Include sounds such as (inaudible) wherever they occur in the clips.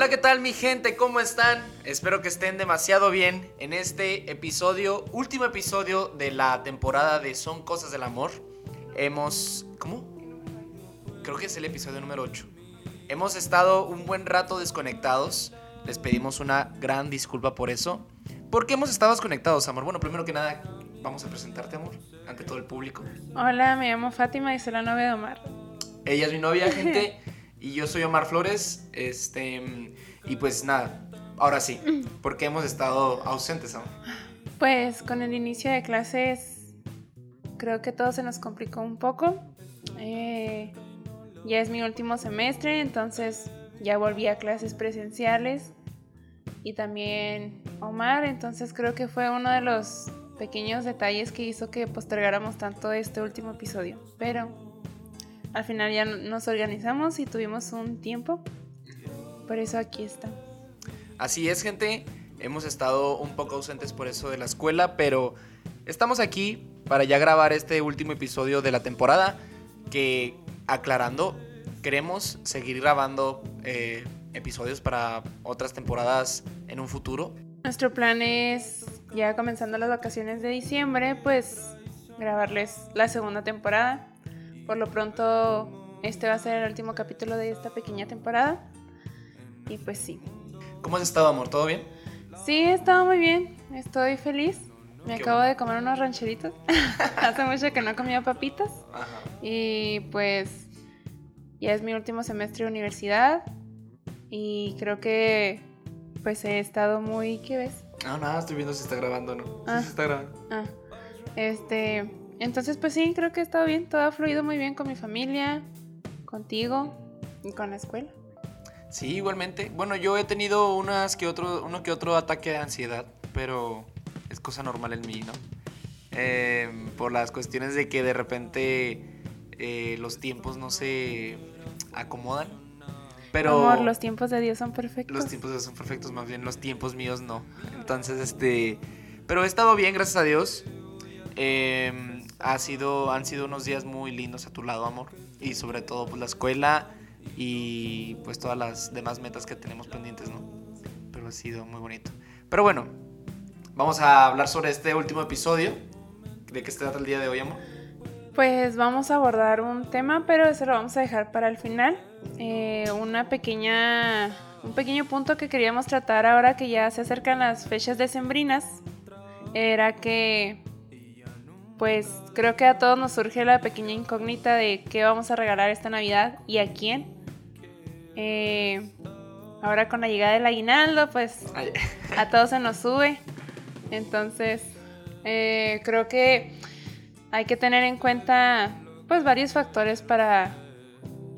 Hola, ¿qué tal mi gente? ¿Cómo están? Espero que estén demasiado bien en este episodio, último episodio de la temporada de Son Cosas del Amor. Hemos... ¿Cómo? Creo que es el episodio número 8. Hemos estado un buen rato desconectados. Les pedimos una gran disculpa por eso. ¿Por qué hemos estado desconectados, amor? Bueno, primero que nada, vamos a presentarte, amor, ante todo el público. Hola, me llamo Fátima y soy la novia de Omar. Ella es mi novia, gente. (laughs) Y yo soy Omar Flores. Este. Y pues nada, ahora sí. porque hemos estado ausentes aún? Pues con el inicio de clases, creo que todo se nos complicó un poco. Eh, ya es mi último semestre, entonces ya volví a clases presenciales. Y también Omar, entonces creo que fue uno de los pequeños detalles que hizo que postergáramos tanto este último episodio. Pero al final ya nos organizamos y tuvimos un tiempo. Por eso aquí está. Así es, gente. Hemos estado un poco ausentes por eso de la escuela, pero estamos aquí para ya grabar este último episodio de la temporada. Que, aclarando, queremos seguir grabando eh, episodios para otras temporadas en un futuro. Nuestro plan es, ya comenzando las vacaciones de diciembre, pues grabarles la segunda temporada. Por lo pronto, este va a ser el último capítulo de esta pequeña temporada. Y pues sí. ¿Cómo has estado, amor? ¿Todo bien? Sí, he estado muy bien. Estoy feliz. Me acabo de comer unos rancheritos. (laughs) Hace mucho que no comía papitas. Y pues ya es mi último semestre de universidad. Y creo que pues he estado muy... ¿Qué ves? No, nada, estoy viendo si está grabando o no. Sí, ah. está grabando. Ah. Este, entonces, pues sí, creo que ha estado bien, todo ha fluido muy bien con mi familia, contigo y con la escuela. Sí, igualmente. Bueno, yo he tenido unas que otro, uno que otro ataque de ansiedad, pero es cosa normal en mí, ¿no? Em, por las cuestiones de que de repente eh, los tiempos no se acomodan. Pero Amor, los tiempos de Dios son perfectos. Los tiempos de Dios son perfectos, más bien los tiempos míos no. Entonces, este, pero he estado bien, gracias a Dios. Eh, ha sido, han sido unos días muy lindos a tu lado, amor. Y sobre todo, pues la escuela y pues todas las demás metas que tenemos pendientes, ¿no? Pero ha sido muy bonito. Pero bueno, vamos a hablar sobre este último episodio. ¿De qué se trata el día de hoy, amor? Pues vamos a abordar un tema, pero eso lo vamos a dejar para el final. Eh, una pequeña, un pequeño punto que queríamos tratar ahora que ya se acercan las fechas decembrinas era que pues creo que a todos nos surge la pequeña incógnita de qué vamos a regalar esta Navidad y a quién. Eh, ahora con la llegada del aguinaldo, pues a todos se nos sube. Entonces, eh, creo que hay que tener en cuenta pues varios factores para,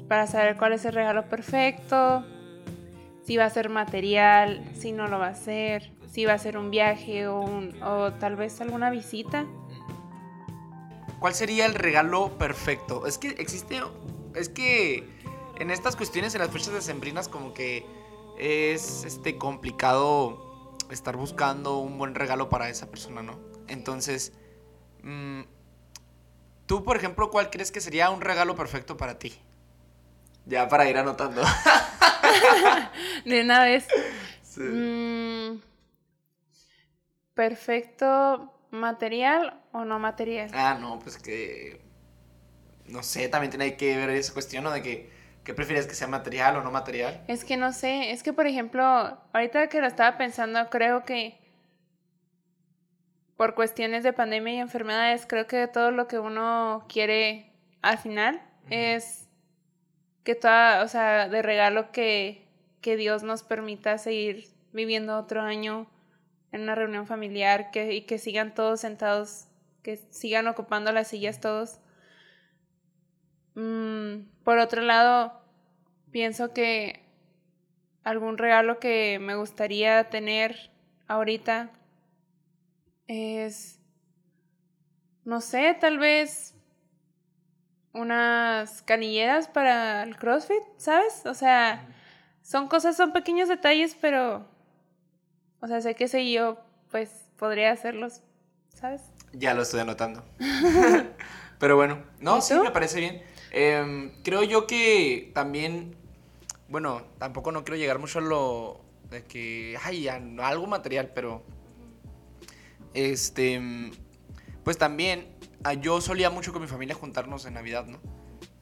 para saber cuál es el regalo perfecto, si va a ser material, si no lo va a ser, si va a ser un viaje o, o tal vez alguna visita. ¿Cuál sería el regalo perfecto? Es que existe. Es que en estas cuestiones, en las fechas decembrinas, como que es este complicado estar buscando un buen regalo para esa persona, ¿no? Entonces, mm, tú, por ejemplo, ¿cuál crees que sería un regalo perfecto para ti? Ya para ir anotando. (laughs) De una vez. Mm, perfecto ¿Material o no material? Ah, no, pues que. No sé, también tiene que ver esa cuestión, ¿no? De que. ¿Qué prefieres que sea material o no material? Es que no sé, es que por ejemplo, ahorita que lo estaba pensando, creo que por cuestiones de pandemia y enfermedades, creo que todo lo que uno quiere al final es que toda, o sea, de regalo que, que Dios nos permita seguir viviendo otro año en una reunión familiar que, y que sigan todos sentados, que sigan ocupando las sillas todos. Mm, por otro lado, pienso que algún regalo que me gustaría tener ahorita es, no sé, tal vez unas canilleras para el CrossFit, ¿sabes? O sea, son cosas, son pequeños detalles, pero o sea, sé que sé yo, pues podría hacerlos, ¿sabes? Ya lo estoy anotando. (laughs) Pero bueno, no, sí, me parece bien. Em, creo yo que también bueno, tampoco no quiero llegar mucho a lo de que, ay, a algo material, pero, este, pues también, ah, yo solía mucho con mi familia juntarnos en Navidad, ¿no?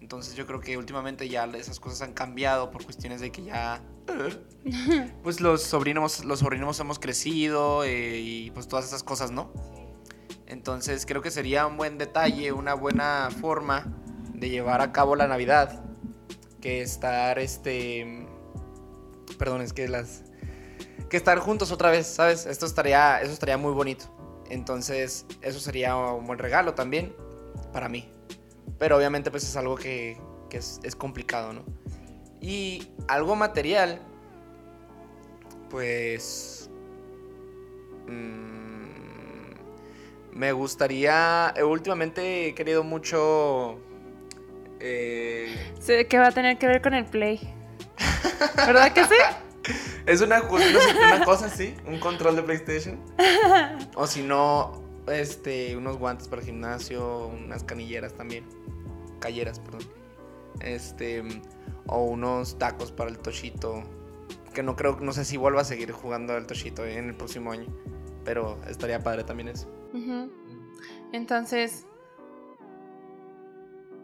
Entonces yo creo que últimamente ya esas cosas han cambiado por cuestiones de que ya, (laughs) pues los sobrinos, los sobrinos hemos crecido eh, y pues todas esas cosas, ¿no? Entonces creo que sería un buen detalle, una buena forma de llevar a cabo la Navidad que estar, este, perdón, es que las, que estar juntos otra vez, ¿sabes? Esto estaría, eso estaría muy bonito. Entonces, eso sería un buen regalo también para mí. Pero obviamente pues es algo que, es, es, complicado, ¿no? Y algo material, pues... Mmm, me gustaría... Últimamente he querido mucho eh... que va a tener que ver con el Play. ¿Verdad que sí? (laughs) Es una, una cosa así, un control de PlayStation. O si no, este, unos guantes para el gimnasio, unas canilleras también. Calleras, perdón. Este, o unos tacos para el Toshito. Que no creo, no sé si vuelva a seguir jugando al Toshito en el próximo año. Pero estaría padre también eso. Entonces,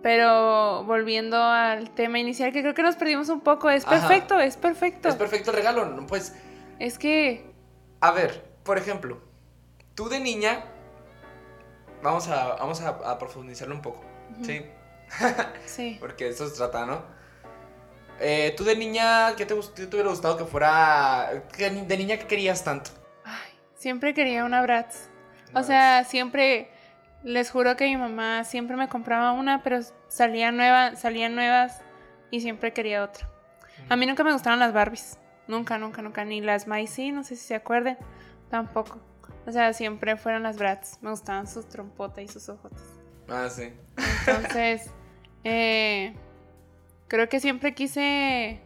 pero volviendo al tema inicial, que creo que nos perdimos un poco, es perfecto, es perfecto. Es perfecto el regalo, pues... Es que... A ver, por ejemplo, tú de niña, vamos a, vamos a, profundizarlo un poco, ¿sí? (laughs) sí. Porque eso se trata, ¿no? Eh, tú de niña, ¿qué te, hubiera gustado que fuera... de niña, ¿qué querías tanto? Ay, siempre quería una Bratz. O sea, siempre les juro que mi mamá siempre me compraba una, pero salían, nueva, salían nuevas y siempre quería otra. A mí nunca me gustaron las Barbies. Nunca, nunca, nunca. Ni las Maisie, no sé si se acuerden. Tampoco. O sea, siempre fueron las Bratz. Me gustaban sus trompotas y sus ojos. Ah, sí. Entonces, (laughs) eh, creo que siempre quise...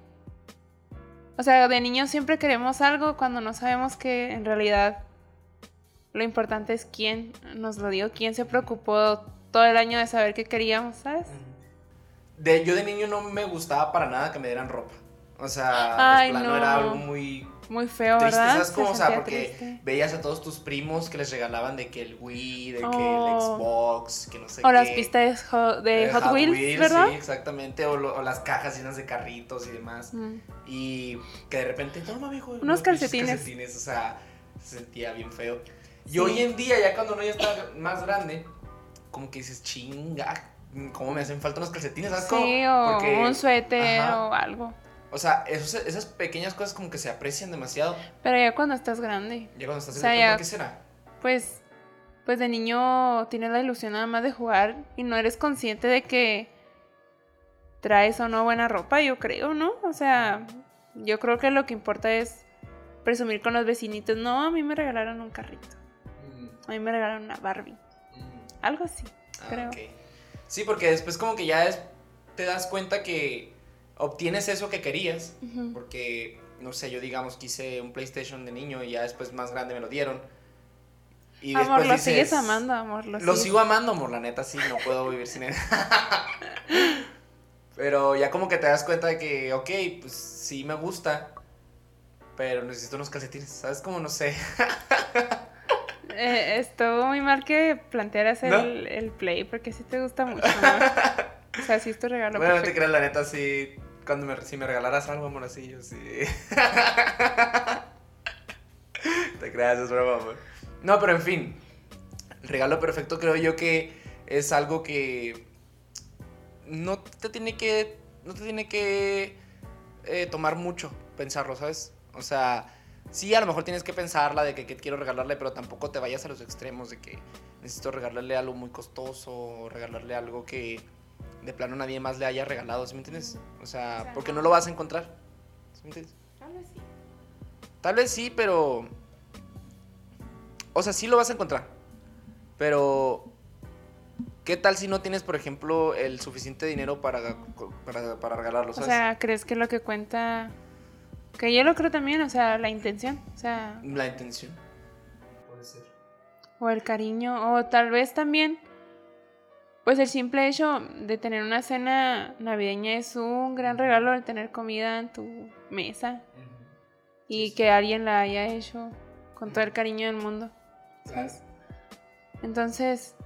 O sea, de niños siempre queremos algo cuando no sabemos que en realidad lo importante es quién nos lo dio, quién se preocupó todo el año de saber qué queríamos, ¿sabes? De, yo de niño no me gustaba para nada que me dieran ropa. O sea, no. era algo muy muy feo, ¿verdad? ¿Sabes cómo? O sea, porque veías a todos tus primos que les regalaban de que el Wii, de que el oh. Xbox, que no sé qué. O las pistas de, Hot, Wheels, ¿verdad? Sí, exactamente. O, las cajas llenas de carritos y demás. Y que de repente, toma, viejo. Unos calcetines. calcetines. O sea, se sentía bien feo. Y hoy en día, ya cuando uno ya está más grande, como que dices, chinga, ¿cómo me hacen falta unos calcetines? ¿Sabes sí, o un suéter o algo. O sea, esas pequeñas cosas como que se aprecian demasiado. Pero ya cuando estás grande. Ya cuando estás grande, ¿qué será? Pues, pues de niño tienes la ilusión nada más de jugar y no eres consciente de que traes o no buena ropa, yo creo, ¿no? O sea, yo creo que lo que importa es presumir con los vecinitos. No, a mí me regalaron un carrito. A mí me regalaron una Barbie. Algo así, ah, creo. Sí, porque después como que ya es, te das cuenta que obtienes eso que querías. Porque, no sé, yo digamos quise un PlayStation de niño y ya después más grande me lo dieron. Y amor, lo sigues amando, amor. Lo, sigo amando, amor, la neta, sí, no puedo vivir sin él. (laughs) pero ya como que te das cuenta de que, ok, pues sí me gusta, pero necesito unos calcetines, ¿sabes? Como no sé. (laughs) Eh, estuvo muy mal que plantearas el, el, play, porque sí te gusta mucho. (laughs) o sea, sí es tu regalo. Bueno, no te creas, la neta, sí. Si me regalaras algo, amor, así, (laughs) te creas, es broma, amor. No, pero en fin. Regalo perfecto creo yo que es algo que no te tiene que. No te tiene que eh, tomar mucho pensarlo, ¿sabes? O sea sí, a lo mejor tienes que pensarla de que, quiero regalarle, pero tampoco te vayas a los extremos de que necesito regalarle algo muy costoso o regalarle algo que de plano nadie más le haya regalado, ¿sí me entiendes? O sea, porque no lo vas a encontrar. ¿Sí me entiendes? Tal vez sí. Tal vez sí, pero... O sea, sí lo vas a encontrar. Pero... ¿Qué tal si no tienes, por ejemplo, el suficiente dinero para, para, para regalarlo? ¿sabes? O sea, ¿crees que lo que cuenta que yo lo creo también, o sea, la intención, o sea... La intención. Puede ser. O el cariño, o tal vez también, pues el simple hecho de tener una cena navideña es un gran regalo el tener comida en tu mesa y que alguien la haya hecho con todo el cariño del mundo. ¿sabes? Entonces,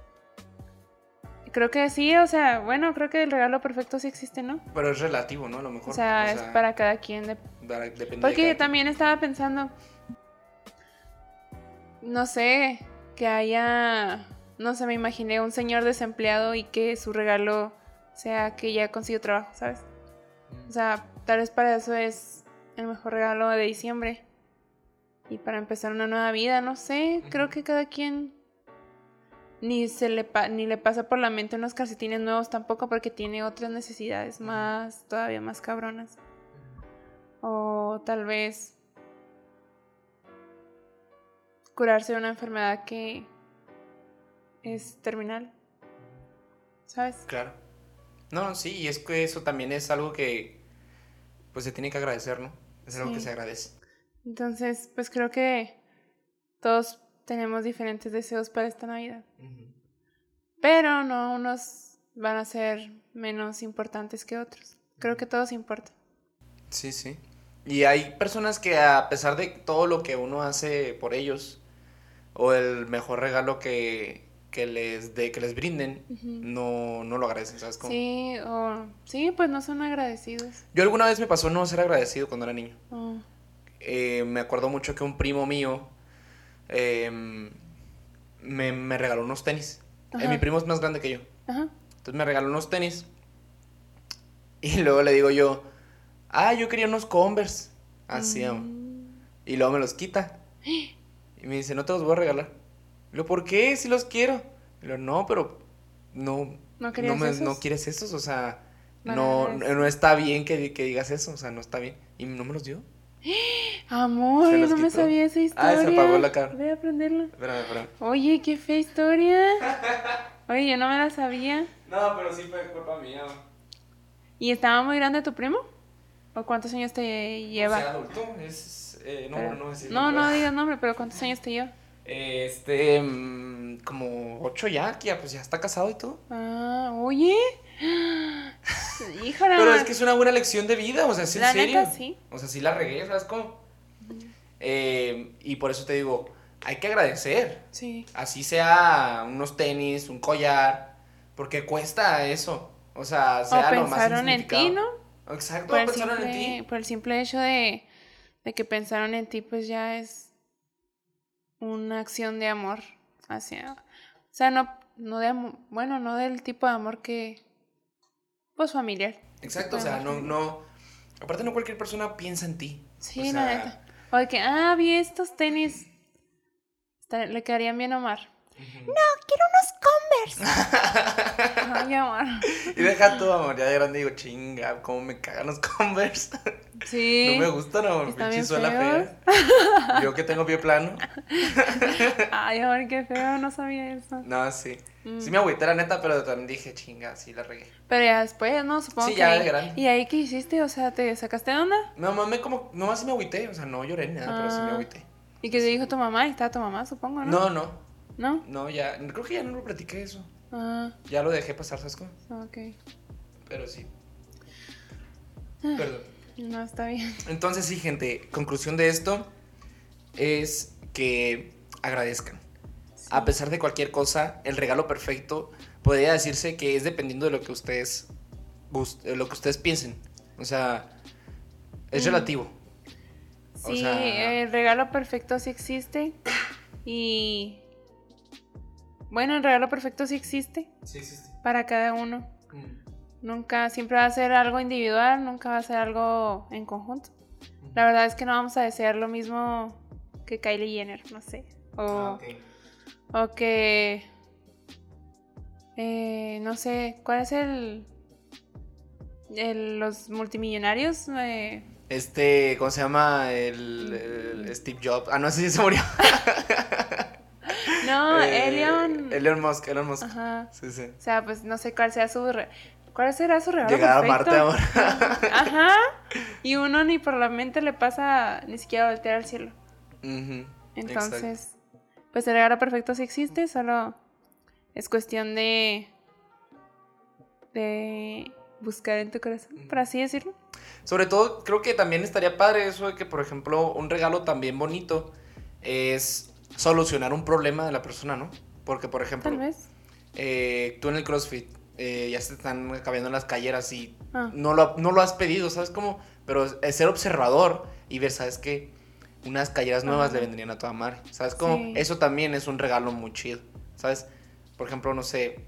creo que sí, o sea, bueno, creo que el regalo perfecto sí existe, ¿no? Pero es relativo, ¿no? A lo mejor. O sea, es para cada quien. de- para- depende de Porque yo también estaba pensando, no sé, que haya, no sé, me imaginé un señor desempleado y que su regalo sea que ya consiguió trabajo, ¿sabes? O sea, tal vez para eso es el mejor regalo de diciembre. Y para empezar una nueva vida, no sé, creo que cada quien ni se le pa- ni le pasa por la mente unos calcetines nuevos tampoco porque tiene otras necesidades más todavía más cabronas. O tal vez curarse de una enfermedad que es terminal. ¿Sabes? Claro. No, sí, y es que eso también es algo que pues se tiene que agradecer, ¿no? Es algo que se agradece. Entonces, pues creo que todos tenemos diferentes deseos para esta Navidad. Pero no unos van a ser menos importantes que otros. Creo que todos importan. Sí, sí. Y hay personas que a pesar de todo lo que uno hace por ellos, o el mejor regalo que, que les de, que les brinden, no, no lo agradecen, ¿sabes cómo? Sí, o sí, pues no son agradecidos. Yo alguna vez me pasó no ser agradecido cuando era niño. Oh, Eh, me acuerdo mucho que un primo mío em, me, me regaló unos tenis. Eh, mi primo es más grande que yo. Ajá. Entonces me regaló unos tenis. Y (laughs) luego le digo yo, ah, yo quería unos Converse. Así. Mm, Y luego me los quita. (gasps) Y me dice, no te los voy a regalar. Luego, ¿por qué? Si los quiero. Luego, no, pero no, ¿No no, me- no quieres esos. O sea, no, no, no está bien que, que digas eso. O sea, no está bien. Y no me los dio. (gasps) Amor, yo no me sabía esa Ah, historia. se apagó la cara. Voy a aprenderla. Espérame, espérame. Oye, qué fea historia. (laughs) Oye, yo no me la sabía. No, pero sí fue culpa mía. ¿Y estaba muy grande tu primo? ¿O cuántos años te lleva? O sea, adulto. Es, eh, no, Pero- no, no, nombre. no digas nombre, pero ¿cuántos años te lleva? Este, mm, como ocho ya, que ya, pues ya está casado y todo. Ah, oye. Híjole. Pero es que es una buena lección de vida, o sea, sí, en serio. neta, sí. O sea, sí la regué, ¿sabes cómo? Eh, y por eso te digo, hay que agradecer. Sí. Así sea unos tenis, un collar, porque cuesta eso. O sea, O sea lo más pensaron en ti. ¿no? Exacto, Por pensaron en simple, ti. por el simple hecho de, de que pensaron en ti, pues ya es una acción de amor hacia... O sea, no, no de amor, bueno, no del tipo de amor que... Pues familiar. Exacto, o sea, no, no. Aparte, no cualquier persona piensa en ti. Sí, O sea, de que, ah, vi estos tenis. Le quedarían bien a Omar. Ujú. quiero unos Converse. (laughs) Ay, amor. Y deja tú, amor, ya de grande digo, chinga, cómo me cagan los Converse. Sí. (laughs) No me gustan, amor, pinche suela fea. (laughs) Yo que tengo pie plano. Ay, amor, qué feo, no sabía eso. No, sí. Mm. Sí me agüité, la neta, pero también dije, chinga, sí la regué. Pero ya después, ¿no? Supongo Sí, que. ya de grande. ¿Y ahí qué hiciste? O sea, ¿te sacaste de onda? No, mamá, como, nomás sí me agüité, o sea, no lloré ni nada, pero sí me Ah. agüité. ¿Y qué te dijo tu mamá? ¿Y estaba tu mamá, supongo, no? No, no, ¿No? no, ya, creo que ya no lo platiqué eso. Ah, Ya lo dejé pasar, ¿sabes cómo? ok. Pero sí. Ah. Perdón. No, está bien. Entonces, sí, gente, conclusión de esto es que agradezcan. A pesar de cualquier cosa, el regalo perfecto podría decirse que es dependiendo de lo que ustedes lo que ustedes piensen. O sea, es Mm. relativo. O Sí, sea- el regalo perfecto sí existe. Y. Bueno, el regalo perfecto sí existe Sí, sí. para cada uno. Nunca, siempre va a ser algo individual, nunca va a ser algo en conjunto. La verdad es que no vamos a desear lo mismo que Kylie Jenner, no sé. O, Ah, ok. o que. eh, no sé, ¿cuál es el. el- los multimillonarios? Eh, Este, ¿cómo se llama? El, el Steve Jobs. Ah, no sé si se murió. (laughs) no, (laughs) Eh, Elon. Elon Musk, Elon Musk. Ajá. Sí, sí. O sea, pues no sé cuál sea su. re- ¿Cuál será su regalo? Llegar a? Marte ahora. (laughs) Ajá. Y uno ni por la mente le pasa ni siquiera voltear al cielo. Ujú, Entonces, pues el regalo perfecto sí existe, solo es cuestión de de buscar en tu corazón, por así decirlo. Sobre todo, creo que también estaría padre eso de que, por ejemplo, un regalo también bonito es solucionar un problema de la persona, ¿no? Porque, por ejemplo, Tal vez. eh, tú en el CrossFit eh, ya se están acabando las calleras y Ah. no, lo, no lo has pedido, ¿sabes cómo? Pero es ser observador y ver, ¿sabes qué? Unas calleras nuevas Ajá. le vendrían a toda madre, ¿sabes cómo? Sí. Eso también es un regalo muy chido, ¿sabes? Por ejemplo, no sé,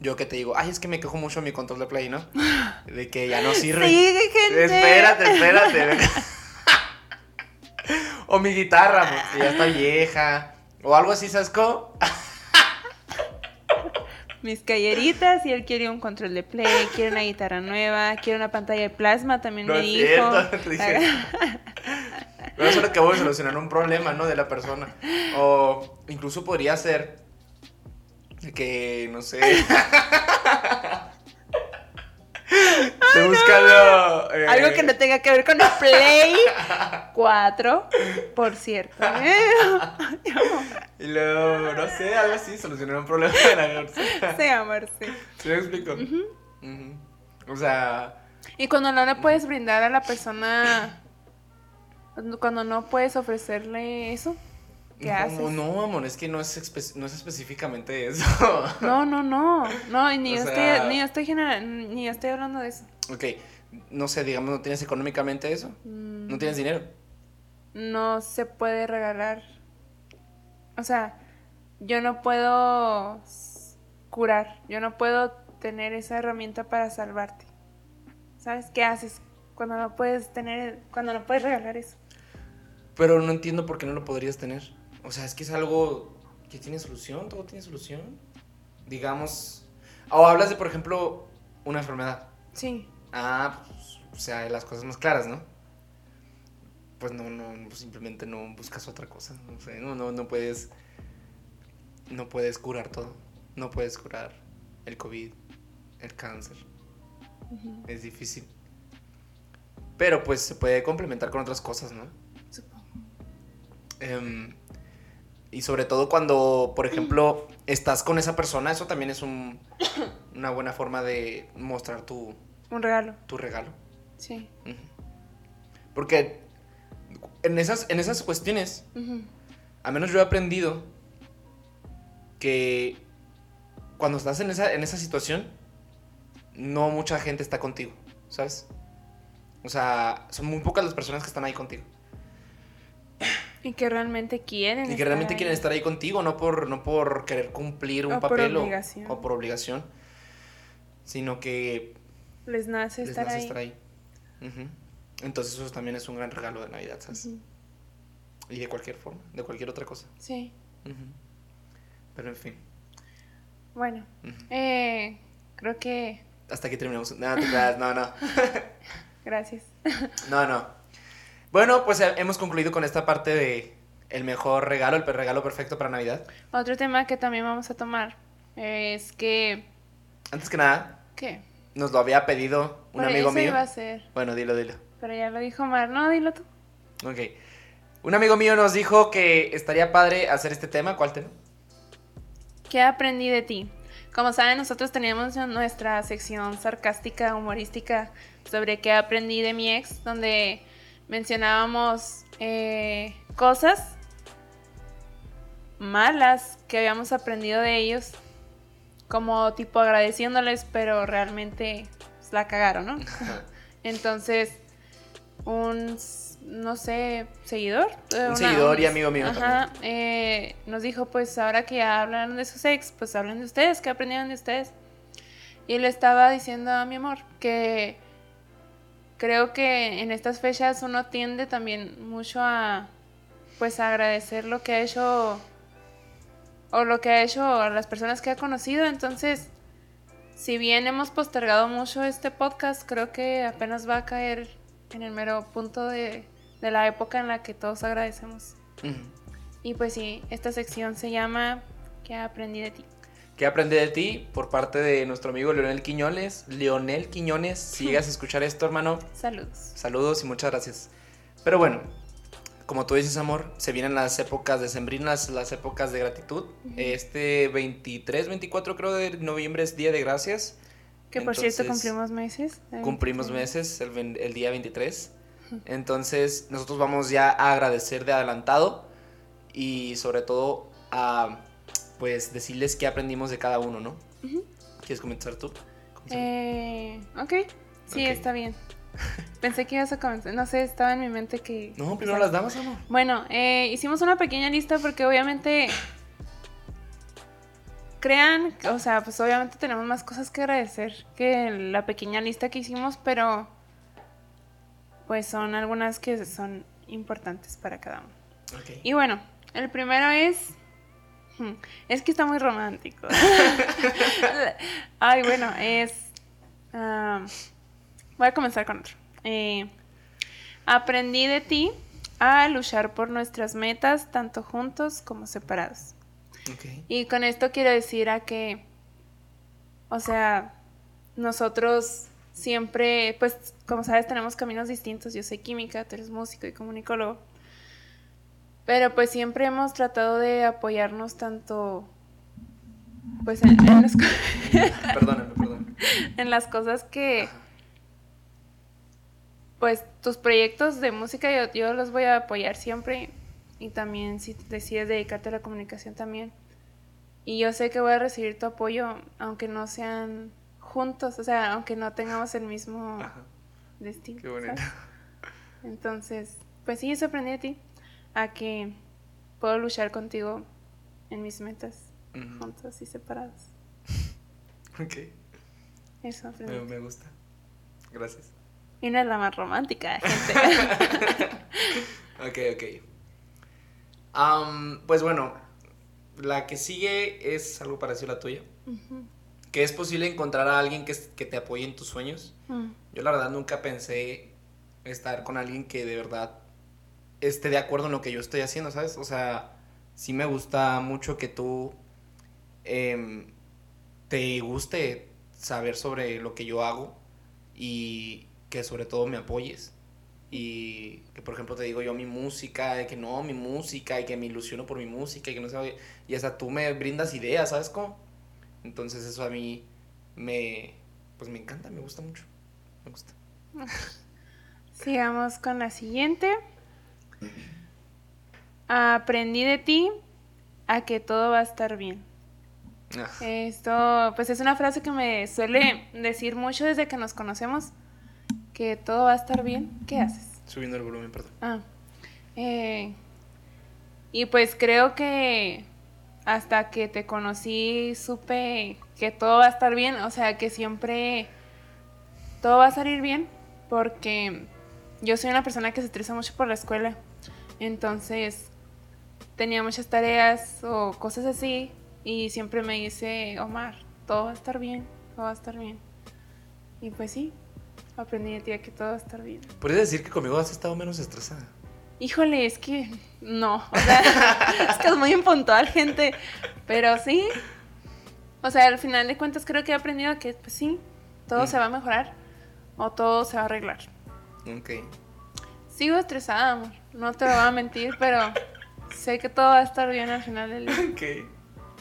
yo que te digo, ay, es que me quejo mucho de mi control de play, ¿no? (laughs) De que ya no sirve. Sí, gente. Espérate, espérate. (laughs) o mi guitarra, pues, que ya está vieja. O algo así, ¿sabes cómo? (laughs) Mis calleritas y él quiere un control de play, quiere una guitarra nueva, quiere una pantalla de plasma, también No me es dijo. cierto. (laughs) Pero eso lo que voy a solucionar un problema, ¿no? De la persona. O incluso podría ser que, no sé. (laughs) Estoy buscando. eh, Algo que no tenga que ver con el Play 4, por cierto. ¿eh? (laughs) Y luego, no sé, algo así, solucionar un problema de la. Sí, amor, sí. ¿Sí me explico? O sea, Y cuando no le puedes brindar a la persona, cuando no puedes ofrecerle eso, ¿qué no, haces? no, amor, es que no es, espe- no es específicamente eso. No, no, no, no, y ni, O yo sea- estoy, ni, yo estoy genera- ni yo estoy hablando de eso. Ok, no sé, digamos, ¿no tienes económicamente eso? Mm, ¿No tienes dinero? No se puede regalar. O sea, yo no puedo curar, yo no puedo tener esa herramienta para salvarte. ¿Sabes qué haces cuando no puedes tener, cuando no puedes regalar eso? Pero no entiendo por qué no lo podrías tener. O sea, es que es algo que tiene solución, todo tiene solución. Digamos, o hablas de, por ejemplo, una enfermedad. Sí. Ah, pues, o sea, las cosas más claras, ¿no? Pues no, no, simplemente no buscas otra cosa. No sé, no, no, no puedes. No puedes curar todo. No puedes curar el COVID, el cáncer. Es difícil. Pero pues se puede complementar con otras cosas, ¿no? Supongo. Em, y sobre todo cuando, por ejemplo, estás con esa persona, eso también es un- una buena forma de mostrar tu, Un regalo. tu regalo. Sí. Porque en esas, en esas cuestiones, Ujú. al menos yo he aprendido que cuando estás en esa, en esa situación, no mucha gente está contigo, ¿sabes? O sea, son muy pocas las personas que están ahí contigo. Y que realmente quieren. Y que estar realmente ahí. quieren estar ahí contigo, no por, no por querer cumplir un O por papel. O, por obligación, sino que Les nace les estar nace ahí. estar ahí. Entonces eso también es un gran regalo de Navidad, ¿sabes? Y de cualquier forma, de cualquier otra cosa. Sí. Pero en fin, Bueno, eh, creo que. hasta aquí terminamos. No, no, no. (laughs) Gracias. No, no. Bueno, pues eh, hemos concluido con esta parte de el mejor regalo, el regalo perfecto para Navidad. Otro tema que también vamos a tomar es que. Antes que nada, ¿Qué? Nos lo había pedido un amigo mío. iba a ser. Bueno, dilo, dilo. Pero ya lo dijo Mar. No, dilo tú. Ok. Un amigo mío nos dijo que estaría padre hacer este tema. ¿Cuál tema? ¿Qué aprendí de ti? Como saben, nosotros teníamos nuestra sección sarcástica, humorística sobre qué aprendí de mi ex, donde mencionábamos eh, cosas malas que habíamos aprendido de ellos, como tipo agradeciéndoles, pero realmente pues, la cagaron, ¿no? (laughs) Entonces, un, no sé, seguidor. eh, Un seguidor y amigo mío Ajá, eh, nos dijo, pues ahora que ya hablaron de sus ex, pues hablen de ustedes, ¿qué aprendieron de ustedes? Y le estaba diciendo a mi amor que creo que en estas fechas uno tiende también mucho a, pues, a agradecer lo que ha hecho o lo que ha hecho a las personas que ha conocido. Entonces, si bien hemos postergado mucho este podcast, creo que apenas va a caer en el mero punto de, de la época en la que todos agradecemos. Ujú. Y pues sí, esta sección se llama ¿Qué aprendí de ti? ¿Qué aprendí de ti por parte de nuestro amigo Leonel Quiñones? Leonel Quiñones, si (laughs) llegas a escuchar esto, hermano, Saludos. saludos y muchas gracias. Pero bueno, como tú dices, amor, se vienen las épocas decembrinas, las épocas de gratitud. Este 23, 24 creo de noviembre es Día de Gracias. Que por cierto Entonces, cumplimos meses. el Cumplimos 23. meses el, el día 23. Entonces, nosotros vamos ya a agradecer de adelantado y sobre todo a pues decirles qué aprendimos de cada uno, ¿no? ¿Quieres comenzar tú? Eh, ok, sí, Ok. está bien. (laughs) Pensé que ibas a comenzar, no sé, estaba en mi mente que... no, primero las damas, amor. Bueno, eh, hicimos una pequeña lista porque obviamente... Crean, o sea, pues obviamente tenemos más cosas que agradecer que la pequeña lista que hicimos, pero pues son algunas que son importantes para cada uno. Y bueno, el primero es. hmm, Es que está muy romántico. (laughs) (laughs) Ay, bueno, es. ah, voy a comenzar con otro. Eh, aprendí de ti a luchar por nuestras metas, tanto juntos como separados. Y con esto quiero decir a que, o sea, nosotros siempre, pues, como sabes, tenemos caminos distintos. Yo soy química, tú eres músico y comunicólogo. Pero pues siempre hemos tratado de apoyarnos tanto, pues, en, en las, (laughs) Perdóname, perdóname. en las cosas que, pues, tus proyectos de música yo, yo los voy a apoyar siempre. Y también si decides dedicarte a la comunicación también. Y yo sé que voy a recibir tu apoyo, aunque no sean juntos, o sea, aunque no tengamos el mismo Ajá. destino. Qué bonito. ¿sabes? Entonces, pues sí, eso aprendí de ti, a que puedo luchar contigo en mis metas, juntos y separados. (laughs) Ok. Eso aprendí. Me gusta. Gracias. Y no es la más romántica, gente. (laughs) Ok, ok. Pues bueno, la que sigue es algo parecido a la tuya. Que es posible encontrar a alguien que, que te apoye en tus sueños. Mm, Yo la verdad nunca pensé estar con alguien que de verdad esté de acuerdo en lo que yo estoy haciendo, ¿sabes? O sea, sí me gusta mucho que tú em, te guste saber sobre lo que yo hago y que sobre todo me apoyes. Y que por ejemplo te digo yo mi música, que no, mi música, y que me ilusiono por mi música, y que no sé, y hasta tú me brindas ideas, ¿sabes cómo? Entonces eso a mí me, pues me encanta, me gusta mucho, me gusta. (laughs) Sigamos con la siguiente. Aprendí de ti a que todo va a estar bien. Ah, Esto, pues es una frase que me suele decir mucho desde que nos conocemos, que todo va a estar bien. ¿Qué haces? subiendo el volumen, perdón. Ah, eh, y pues creo que hasta que te conocí supe que todo va a estar bien, o sea, que siempre todo va a salir bien, porque yo soy una persona que se estresa mucho por la escuela, entonces tenía muchas tareas o cosas así, y siempre me dice, Omar, todo va a estar bien, todo va a estar bien. Y pues sí, aprendí de ti que todo va a estar bien. ¿Puedes decir que conmigo has estado menos estresada? Híjole, es que no, o sea, (laughs) es que es muy impuntual, gente, pero sí, o sea, al final de cuentas creo que he aprendido que, pues sí, todo Mm. se va a mejorar o todo se va a arreglar. Ok. Sigo estresada, amor, no te voy a mentir, pero sé que todo va a estar bien al final del día. Ok.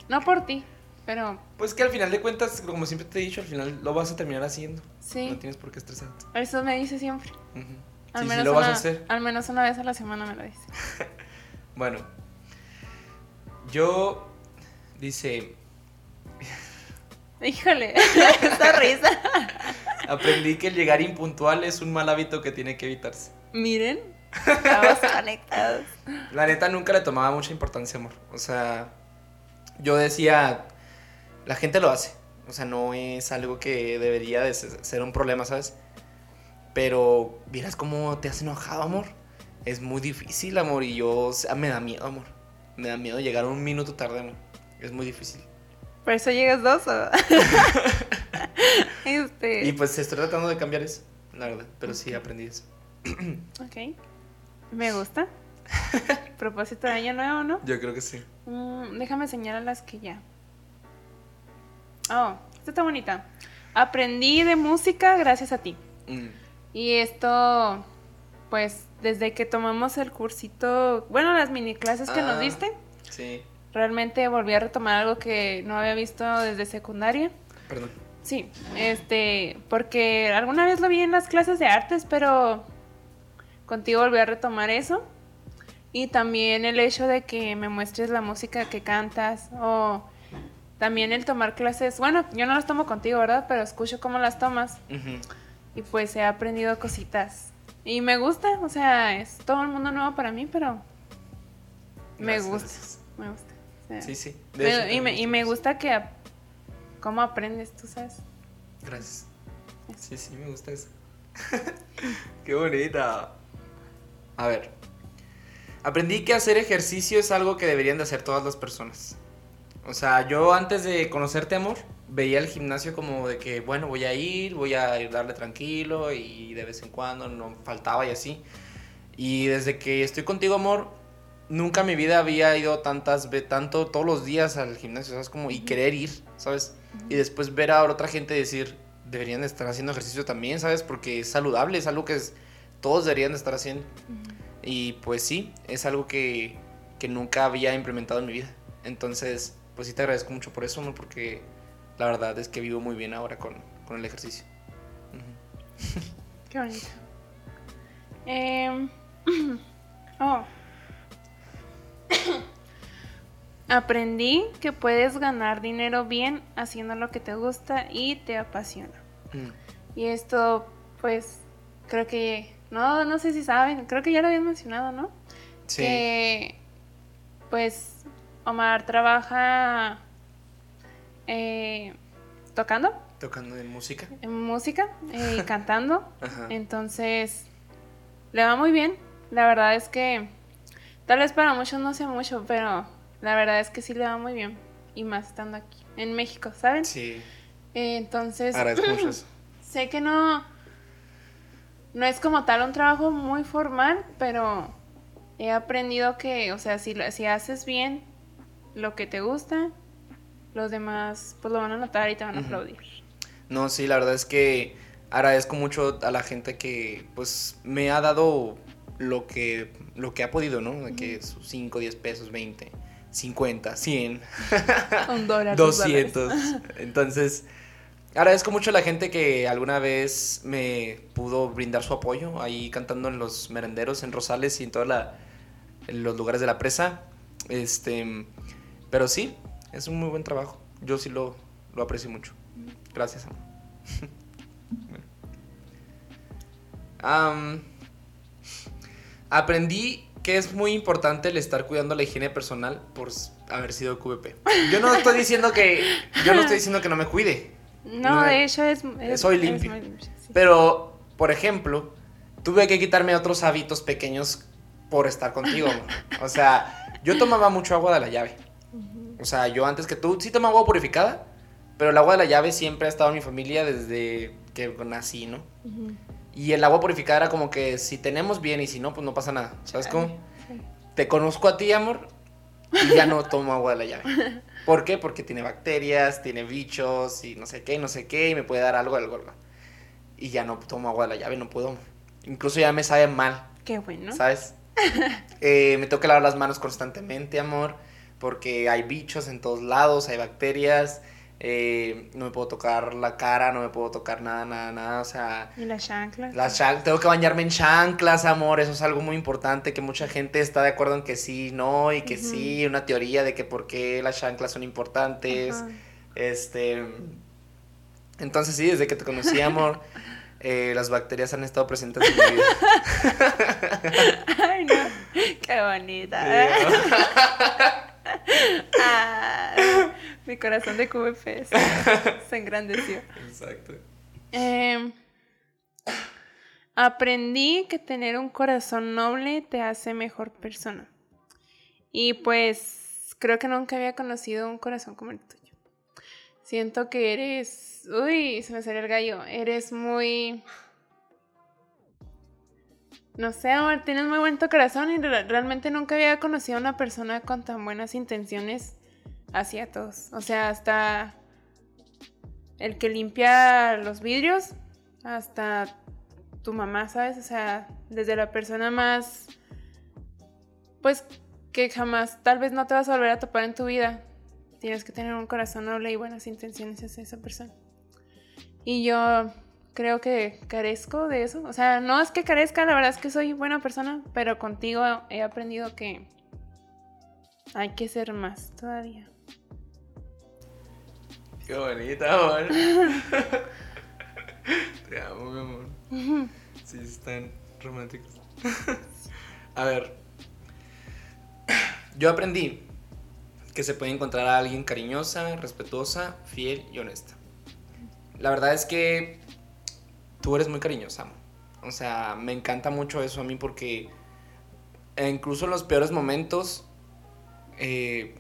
No por ti, pero Pues que al final de cuentas, como siempre te he dicho, al final lo vas a terminar haciendo. Sí, No tienes por qué estresarte. eso me dice siempre. Ujú. Al, Sí, menos lo vas una, a hacer. al menos una vez a la semana me lo dice. (laughs) Bueno, yo dice, (laughs) Híjole, (laughs) esa risa. aprendí que el llegar impuntual es un mal hábito que tiene que evitarse. Miren, estamos conectados. La neta nunca le tomaba mucha importancia, amor. O sea, yo decía, la gente lo hace. O sea, no es algo que debería de se- ser un problema, ¿sabes? Pero, ¿vieras cómo te has enojado, amor? Es muy difícil, amor, y yo, o sea, me da miedo, amor. Me da miedo llegar un minuto tarde, amor. Es muy difícil. Por eso llegas dos. (laughs) este. (laughs) Y pues estoy tratando de cambiar eso, la verdad. Pero sí, aprendí eso. (clears throat) Ok. Me gusta. (laughs) Propósito de año nuevo, ¿no? Yo creo que sí. Mm, déjame señalar las que ya. Oh, esta está bonita. Aprendí de música gracias a ti. Mm, Y esto, pues, desde que tomamos el cursito, bueno, las mini clases que nos Ah. diste, sí, realmente volví a retomar algo que no había visto desde secundaria. perdón. Sí, este, porque alguna vez lo vi en las clases de artes, pero contigo volví a retomar eso. Y también el hecho de que me muestres la música que cantas o también el tomar clases. Bueno, yo no las tomo contigo, ¿verdad? Pero escucho cómo las tomas. Y pues he aprendido cositas. Y me gusta, o sea, es todo el mundo nuevo para mí, pero me gusta. Me gusta. sí, sí. y, me, y me gusta que cómo aprendes, tú sabes. Gracias. Sí, sí, me gusta eso. (laughs) Qué bonita. A ver. Aprendí que hacer ejercicio es algo que deberían de hacer todas las personas. O sea, yo antes de conocerte, amor, veía el gimnasio como de que, bueno, voy a ir, voy a ir darle tranquilo y de vez en cuando no faltaba y así. Y desde que estoy contigo, amor, nunca en mi vida había ido tantas, tanto todos los días al gimnasio, ¿sabes? Como, y querer ir, ¿sabes? Y después ver a otra gente decir, deberían estar haciendo ejercicio también, ¿sabes? Porque es saludable, es algo que es, todos deberían de estar haciendo. Y pues sí, es algo que, que, nunca había implementado en mi vida. Entonces, pues sí te agradezco mucho por eso, ¿no? Porque la verdad es que vivo muy bien ahora con, con el ejercicio. Qué bonito. Eh, (clears throat) oh. (coughs) Aprendí que puedes ganar dinero bien haciendo lo que te gusta y te apasiona. Mm. Y esto, pues, creo que, no, no sé si saben, creo que ya lo habían mencionado, ¿no? Sí. Que, pues, Omar trabaja eh, tocando. Tocando en música. En música eh, y (laughs) cantando. Entonces, le va muy bien. La verdad es que, tal vez para muchos no sea mucho, pero la verdad es que sí le va muy bien. Y más estando aquí, en México, ¿saben? Sí. Eh, entonces. (clears throat) Sé que no. No es como tal un trabajo muy formal, pero he aprendido que, o sea, si, si haces bien lo que te gusta, los demás pues lo van a notar y te van a aplaudir. No, sí, la verdad es que agradezco mucho a la gente que pues me ha dado lo que, lo que ha podido, ¿no? De que sus 5, 10 pesos, 20. 50, 100, un dólar, 200. Entonces, agradezco mucho a la gente que alguna vez me pudo brindar su apoyo ahí cantando en los merenderos, en Rosales y en todos los lugares de la presa. Este, pero sí, es un muy buen trabajo. Yo sí lo, lo aprecio mucho. Gracias, amor. (laughs) aprendí que es muy importante el estar cuidando la higiene personal por haber sido QVP. Yo no estoy diciendo que yo no estoy diciendo que no me cuide. No, de hecho es, soy limpio. Pero por ejemplo, tuve que quitarme otros hábitos pequeños por estar contigo. o sea, yo tomaba mucho agua de la llave. O sea, yo antes que tú sí tomaba agua purificada, pero el agua de la llave siempre ha estado en mi familia desde que nací, ¿no? Y el agua purificada era como que si tenemos bien y si no, pues no pasa nada. ¿Sabes cómo? Te conozco a ti, amor, y ya no tomo agua de la llave. (laughs) ¿Por qué? Porque tiene bacterias, tiene bichos y no sé qué, no sé qué, y me puede dar algo, algo, algo. Y ya no tomo agua de la llave, no puedo. Incluso ya me sabe mal. Qué bueno. ¿Sabes? (laughs) eh, me tengo que lavar las manos constantemente, amor, porque hay bichos en todos lados, hay bacterias. Eh, no me puedo tocar la cara, no me puedo tocar nada, nada, nada, o sea... ¿Y las chanclas? Las chanclas, tengo que bañarme en chanclas, amor, eso es algo muy importante, que mucha gente está de acuerdo en que sí, no, y que sí, una teoría de que por qué las chanclas son importantes, este... Entonces sí, desde que te conocí, amor, (laughs) eh, las bacterias han estado presentes en mi vida. (laughs) Ay, no, qué bonita. (laughs) (laughs) ah, mi corazón de QVP se, engrandeció. Exacto. Em, aprendí que tener un corazón noble te hace mejor persona. Y pues creo que nunca había conocido un corazón como el tuyo. Siento que eres... Uy, se me salió el gallo. Eres muy no sé, amor, tienes muy buen corazón y realmente nunca había conocido a una persona con tan buenas intenciones hacia todos. O sea, hasta el que limpia los vidrios, hasta tu mamá, ¿sabes? O sea, desde la persona más, pues, que jamás, tal vez no te vas a volver a topar en tu vida. Tienes que tener un corazón noble y buenas intenciones hacia esa persona. Y yo creo que carezco de eso. O sea, no es que carezca, la verdad es que soy buena persona, pero contigo he aprendido que hay que ser más todavía. Qué bonita, amor. (laughs) Te amo, mi amor. Sí, están románticos. (laughs) A ver. Yo aprendí que se puede encontrar a alguien cariñosa, respetuosa, fiel y honesta. La verdad es que tú eres muy cariñosa. O sea, me encanta mucho eso a mí porque incluso en los peores momentos eh,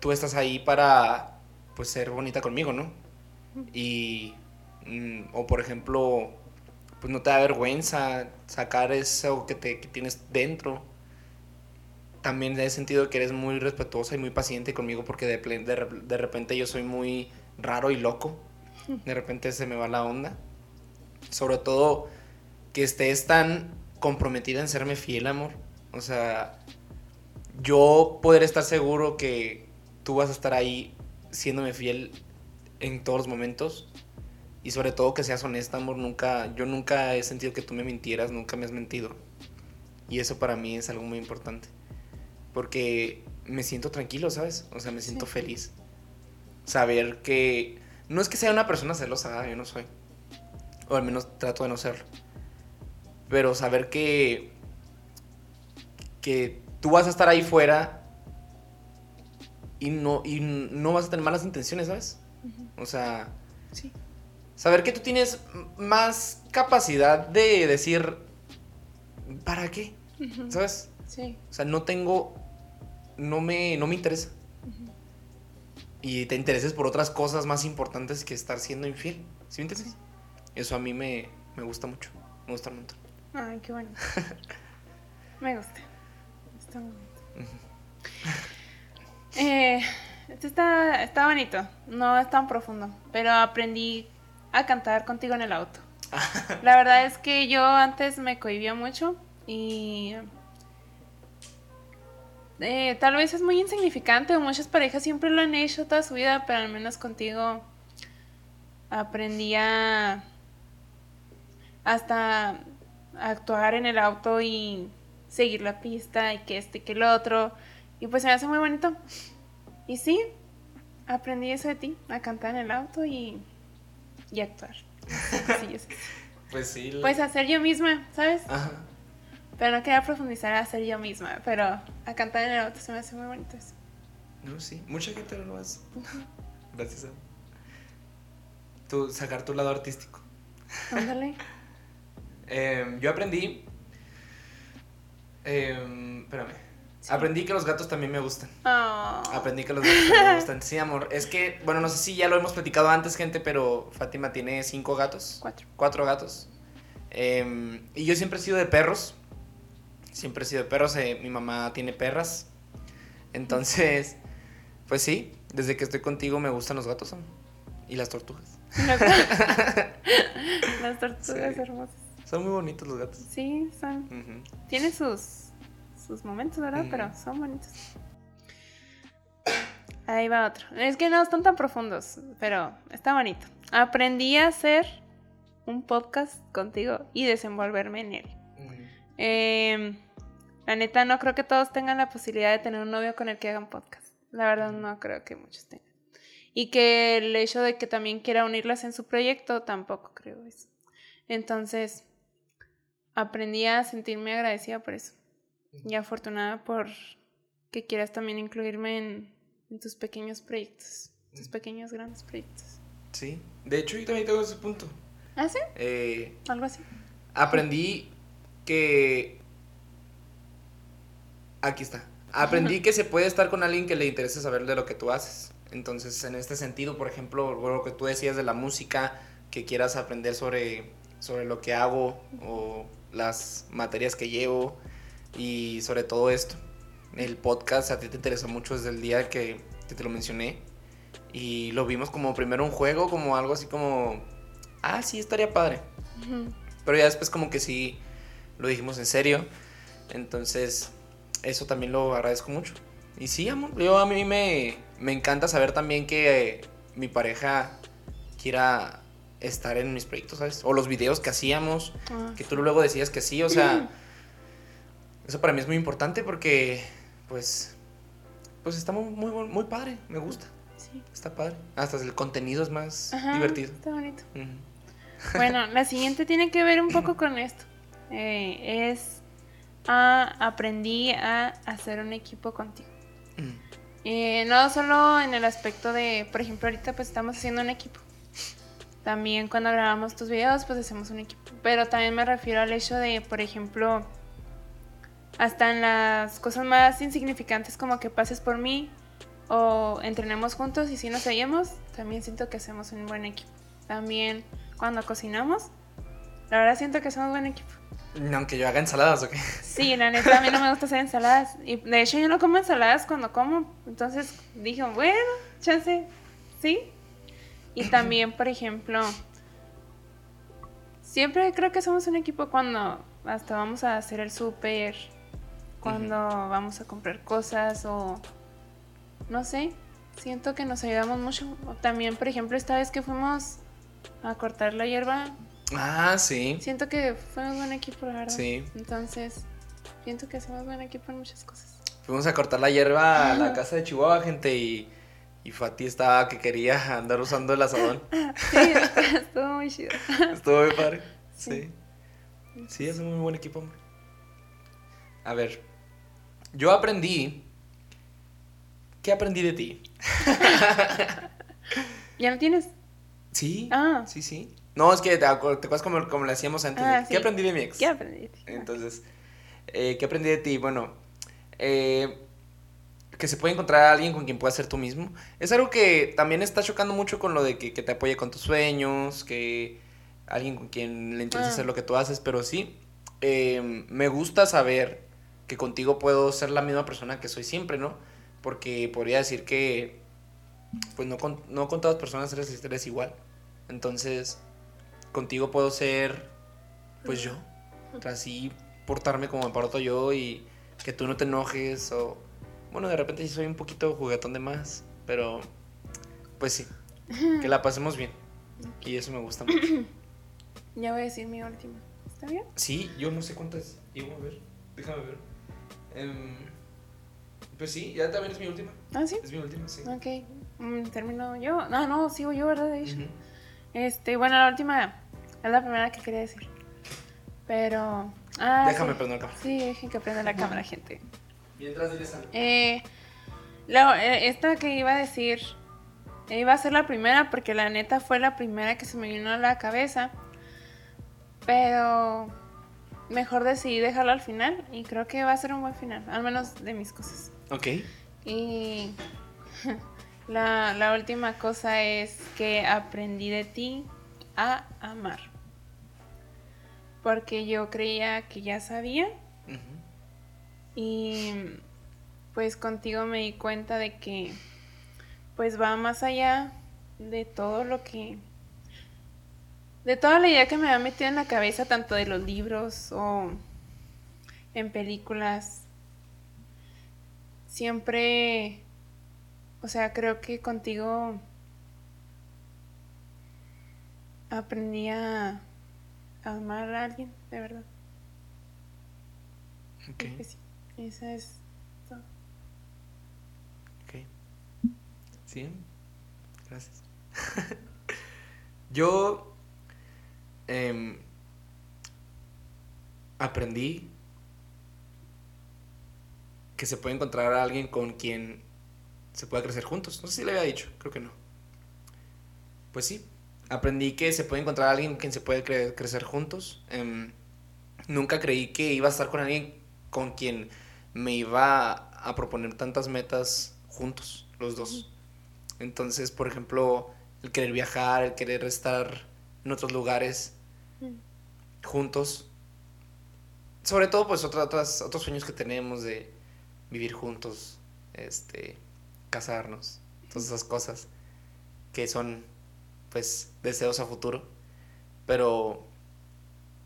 tú estás ahí para pues ser bonita conmigo, ¿no? Y mm, o por ejemplo, pues no te da vergüenza sacar eso que te que tienes dentro. También he sentido que eres muy respetuosa y muy paciente conmigo porque de, de, de repente yo soy muy raro y loco. De repente se me va la onda. Sobre todo que estés tan comprometida en serme fiel, amor. O sea, yo poder estar seguro que tú vas a estar ahí siéndome fiel en todos los momentos. Y sobre todo que seas honesta, amor. Nunca, yo nunca he sentido que tú me mintieras, nunca me has mentido. Y eso para mí es algo muy importante. Porque me siento tranquilo, ¿sabes? O sea, me siento Sí. feliz. Saber que... No es que sea una persona celosa, yo no soy. O al menos trato de no serlo. Pero saber que... Que tú vas a estar ahí fuera y no, y no vas a tener malas intenciones, ¿sabes? O sea, Sí. saber que tú tienes más capacidad de decir, ¿para qué? ¿Sabes? Sí. O sea, no tengo, no me, no me interesa. Y te intereses por otras cosas más importantes que estar siendo infiel. ¿Sí me entiendes? Eso a mí me, me gusta mucho. Me gusta un montón. Ay, qué bonito. (laughs) Me gusta. Está bonito. Eh, este está, está bonito. No es tan profundo. Pero aprendí a cantar contigo en el auto. (laughs) La verdad es que yo antes me cohibía mucho y eh, tal vez es muy insignificante muchas parejas siempre lo han hecho toda su vida, pero al menos contigo aprendí a hasta actuar en el auto y seguir la pista y que este y que el otro y pues se me hace muy bonito y sí aprendí eso de ti a cantar en el auto y, y actuar (laughs) Sí, es- Pues sí. pues a ser yo misma sabes Ajá. pero no quería profundizar a ser yo misma pero a cantar en el auto se me hace muy bonito eso No, sí. Mucha gente lo hace. (laughs) Gracias a... Tú, sacar tu lado artístico. ándale (laughs) Em, yo aprendí... em, espérame. Aprendí que los gatos también me gustan. Oh. Aprendí que los gatos también me (laughs) gustan. Sí, amor. Es que, bueno, no sé si ya lo hemos platicado antes, gente, pero Fátima tiene cinco gatos. cuatro Cuatro gatos. Em, y yo siempre he sido de perros. Siempre he sido de perros. eh, mi mamá tiene perras. Entonces, (laughs) pues sí, desde que estoy contigo me gustan los gatos. amor. Y las tortugas. (laughs) las tortugas Sí. hermosas Son muy bonitos los gatos. sí son Ujú. Tiene sus, sus momentos, ¿verdad? Pero son bonitos. Ahí va otro. Es que no están tan profundos, pero está bonito. Aprendí a hacer un podcast contigo y desenvolverme en él. Em, la neta, no creo que todos tengan la posibilidad de tener un novio con el que hagan podcast. La verdad, no creo que muchos tengan. Y que el hecho de que también quiera unirlas en su proyecto, tampoco creo eso. Entonces, aprendí a sentirme agradecida por eso. Y afortunada por que quieras también incluirme en, en tus pequeños proyectos. Tus pequeños, grandes proyectos. Sí. De hecho, yo también tengo ese punto. ¿Ah, sí? Eh, Algo así. aprendí que... Aquí está. Aprendí (laughs) que se puede estar con alguien que le interese saber de lo que tú haces. Entonces, en este sentido, por ejemplo, lo que tú decías de la música, que quieras aprender sobre, sobre lo que hago o las materias que llevo y sobre todo esto. El podcast a ti te interesó mucho desde el día que, te lo mencioné y lo vimos como primero un juego, como algo así como, ah, sí, estaría padre. Pero ya después como que sí lo dijimos en serio. Entonces, eso también lo agradezco mucho. Y sí, amor, yo a mí me, me encanta saber también que mi pareja quiera estar en mis proyectos, ¿sabes? O los videos que hacíamos, Ah, que tú luego decías que sí, o sea, eso para mí es muy importante porque, pues, pues está muy, muy, muy padre, me gusta, sí. está padre. Hasta el contenido es más Ajá, divertido. Está bonito. (laughs) Bueno, la siguiente tiene que ver un poco con esto. Eh, es ah, aprendí a hacer un equipo contigo. Mm. Eh, no solo en el aspecto de, por ejemplo, ahorita pues estamos haciendo un equipo. También cuando grabamos tus videos pues hacemos un equipo. Pero también me refiero al hecho de, por ejemplo, hasta en las cosas más insignificantes como que pases por mí o entrenemos juntos y si nos seguimos, también siento que hacemos un buen equipo. También cuando cocinamos, la verdad siento que hacemos buen equipo. Aunque yo haga ensaladas, ¿o qué? Sí, la neta, a mí no me gusta (laughs) hacer ensaladas. Y de hecho, yo no como ensaladas cuando como. Entonces dije, bueno, chance, sí. Y también, por ejemplo, siempre creo que somos un equipo cuando hasta vamos a hacer el súper, cuando vamos a comprar cosas o no sé. Siento que nos ayudamos mucho. También, por ejemplo, esta vez que fuimos a cortar la hierba, Ah, sí. Siento que fuimos buen equipo, la verdad. Sí. Entonces, siento que hacemos buen equipo en muchas cosas. Fuimos a cortar la hierba a la casa de Chihuahua, gente, y, y Fati estaba que quería andar usando el asadón. (laughs) Sí, estuvo muy chido. Estuvo muy padre. Sí. Sí. Sí, es un muy buen equipo, hombre. A ver, yo aprendí. ¿Qué aprendí de ti? (laughs) ¿Ya no tienes? Sí. Ah. Sí, sí. No, es que te, acu- te acuerdas como, como le hacíamos antes. Ah, de, sí. ¿Qué aprendí de mi ex? ¿Qué aprendiste? Entonces, eh, ¿qué aprendí de ti? Bueno, eh, que se puede encontrar a alguien con quien puedas ser tú mismo. Es algo que también está chocando mucho con lo de que, que te apoye con tus sueños, que alguien con quien le interesa Ah. hacer lo que tú haces, pero sí, eh, me gusta saber que contigo puedo ser la misma persona que soy siempre, ¿no? Porque podría decir que, pues no con, no con todas las personas eres, eres igual. Entonces, contigo puedo ser, pues yo así portarme como me porto yo y que tú no te enojes o bueno de repente sí soy un poquito juguetón de más pero pues sí que la pasemos bien y eso me gusta mucho (clears throat) Ya voy a decir mi última. ¿Está bien? sí yo no sé cuántas iba a ver déjame ver Em, pues sí ya también es mi última Ah, sí. es mi última sí Ok. Mm, Termino yo. No, no, sigo yo, ¿verdad? De hecho. Ujú. Este, bueno, la última es la primera que quería decir. Pero. Ah, déjame sí. prender la cámara Sí, dejen que prenda la cámara, gente. Mientras diles algo Eh, la- eh, esta que iba a decir iba a ser la primera porque la neta fue la primera que se me vino a la cabeza. Pero mejor decidí dejarla al final y creo que va a ser un buen final, al menos de mis cosas. ok Y (laughs) la, la última cosa es que aprendí de ti a amar. Porque yo creía que ya sabía. Y pues contigo me di cuenta de que pues va más allá de todo lo que... De toda la idea que me había metido en la cabeza, tanto de los libros o en películas. Siempre... O sea, creo que contigo aprendí a amar a alguien, de verdad. ok Creo que sí. Esa es. Ok. Sí. Gracias. (laughs) Yo em, aprendí que se puede encontrar a alguien con quien se pueda crecer juntos. No sé si le había dicho, creo que no. Pues sí, aprendí que se puede encontrar a alguien con quien se puede cre- crecer juntos. Em, nunca creí que iba a estar con alguien con quien me iba a proponer tantas metas juntos, los dos. Entonces, por ejemplo, el querer viajar, el querer estar en otros lugares juntos. Sobre todo, pues, otra- otras, otros sueños que tenemos de vivir juntos, este, casarnos, todas esas cosas que son, pues, deseos a futuro. Pero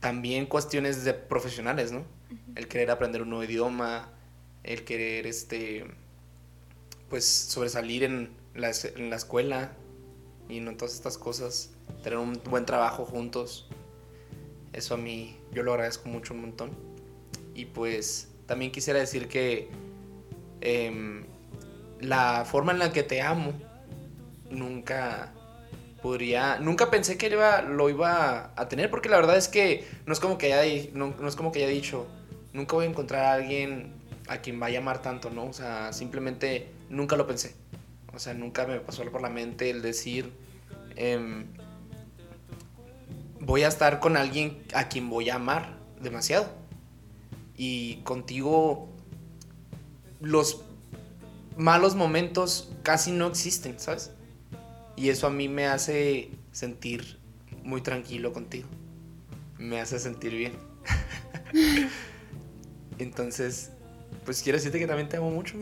también cuestiones de profesionales, ¿no? El querer aprender un nuevo idioma, el querer, este, pues, sobresalir en la, en la escuela y en todas estas cosas. tener un buen trabajo juntos. Eso a mí yo lo agradezco mucho un montón. Y pues también quisiera decir que em, la forma en la que te amo nunca podría nunca pensé que iba, lo iba a tener porque la verdad es que no es como que haya no, no, es como que haya dicho nunca voy a encontrar a alguien a quien vaya a amar tanto no o sea simplemente nunca lo pensé o sea nunca me pasó por la mente el decir em, voy a estar con alguien a quien voy a amar demasiado y contigo los malos momentos casi no existen, ¿sabes? Y eso a mí me hace sentir muy tranquilo contigo. Me hace sentir bien. (laughs) Entonces, pues quiero decirte que también te amo mucho.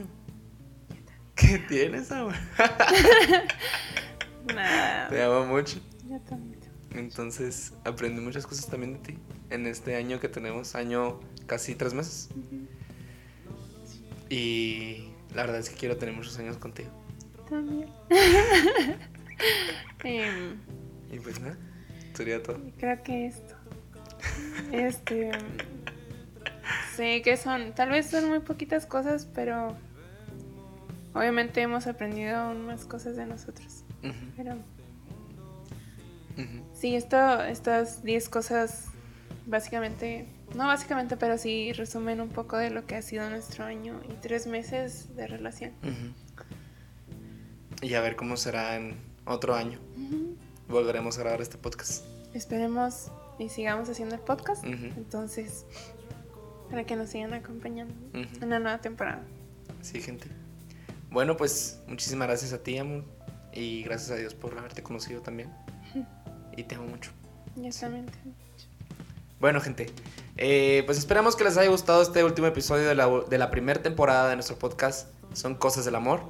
¿Qué tienes, amor? (laughs) Nada. Te amo mucho. Yo también. Entonces, aprendí muchas cosas también de ti en este año que tenemos, año casi tres meses. Y la verdad es que quiero tener muchos años contigo. También. (laughs) Em, Y pues nada, sería todo. creo que esto. Este. Sé que son. Tal vez son muy poquitas cosas, pero. Obviamente hemos aprendido aún más cosas de nosotros. Pero. Sí, esto, estas 10 cosas. Básicamente. No básicamente, pero sí resumen un poco de lo que ha sido nuestro año y tres meses de relación. Y a ver cómo será en otro año. Volveremos a grabar este podcast. Esperemos y sigamos haciendo el podcast. Entonces, para que nos sigan acompañando Ujú. en la nueva temporada. Sí, gente. Bueno, pues muchísimas gracias a ti, amor. Y gracias a Dios por haberte conocido también. (laughs) Y te amo mucho. Yo también. te- Bueno, gente, eh, pues esperamos que les haya gustado este último episodio de la, de la primera temporada de nuestro podcast. Son Cosas del Amor.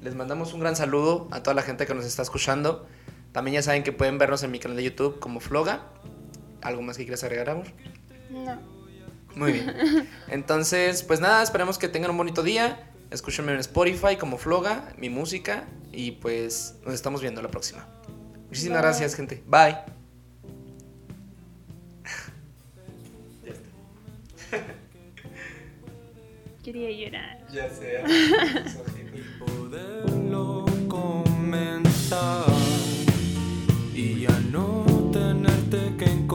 Les mandamos un gran saludo a toda la gente que nos está escuchando. También ya saben que pueden vernos en mi canal de YouTube como Floga. ¿Algo más que quieras agregar, amor? No. Muy bien. Entonces, pues nada, esperemos que tengan un bonito día. Escúchenme en Spotify como Floga, mi música. Y pues nos estamos viendo la próxima. Muchísimas Bye. gracias, gente. Bye. (laughs) Quería llorar. Ya sea. (laughs) poderlo comenzar y ya no tenerte que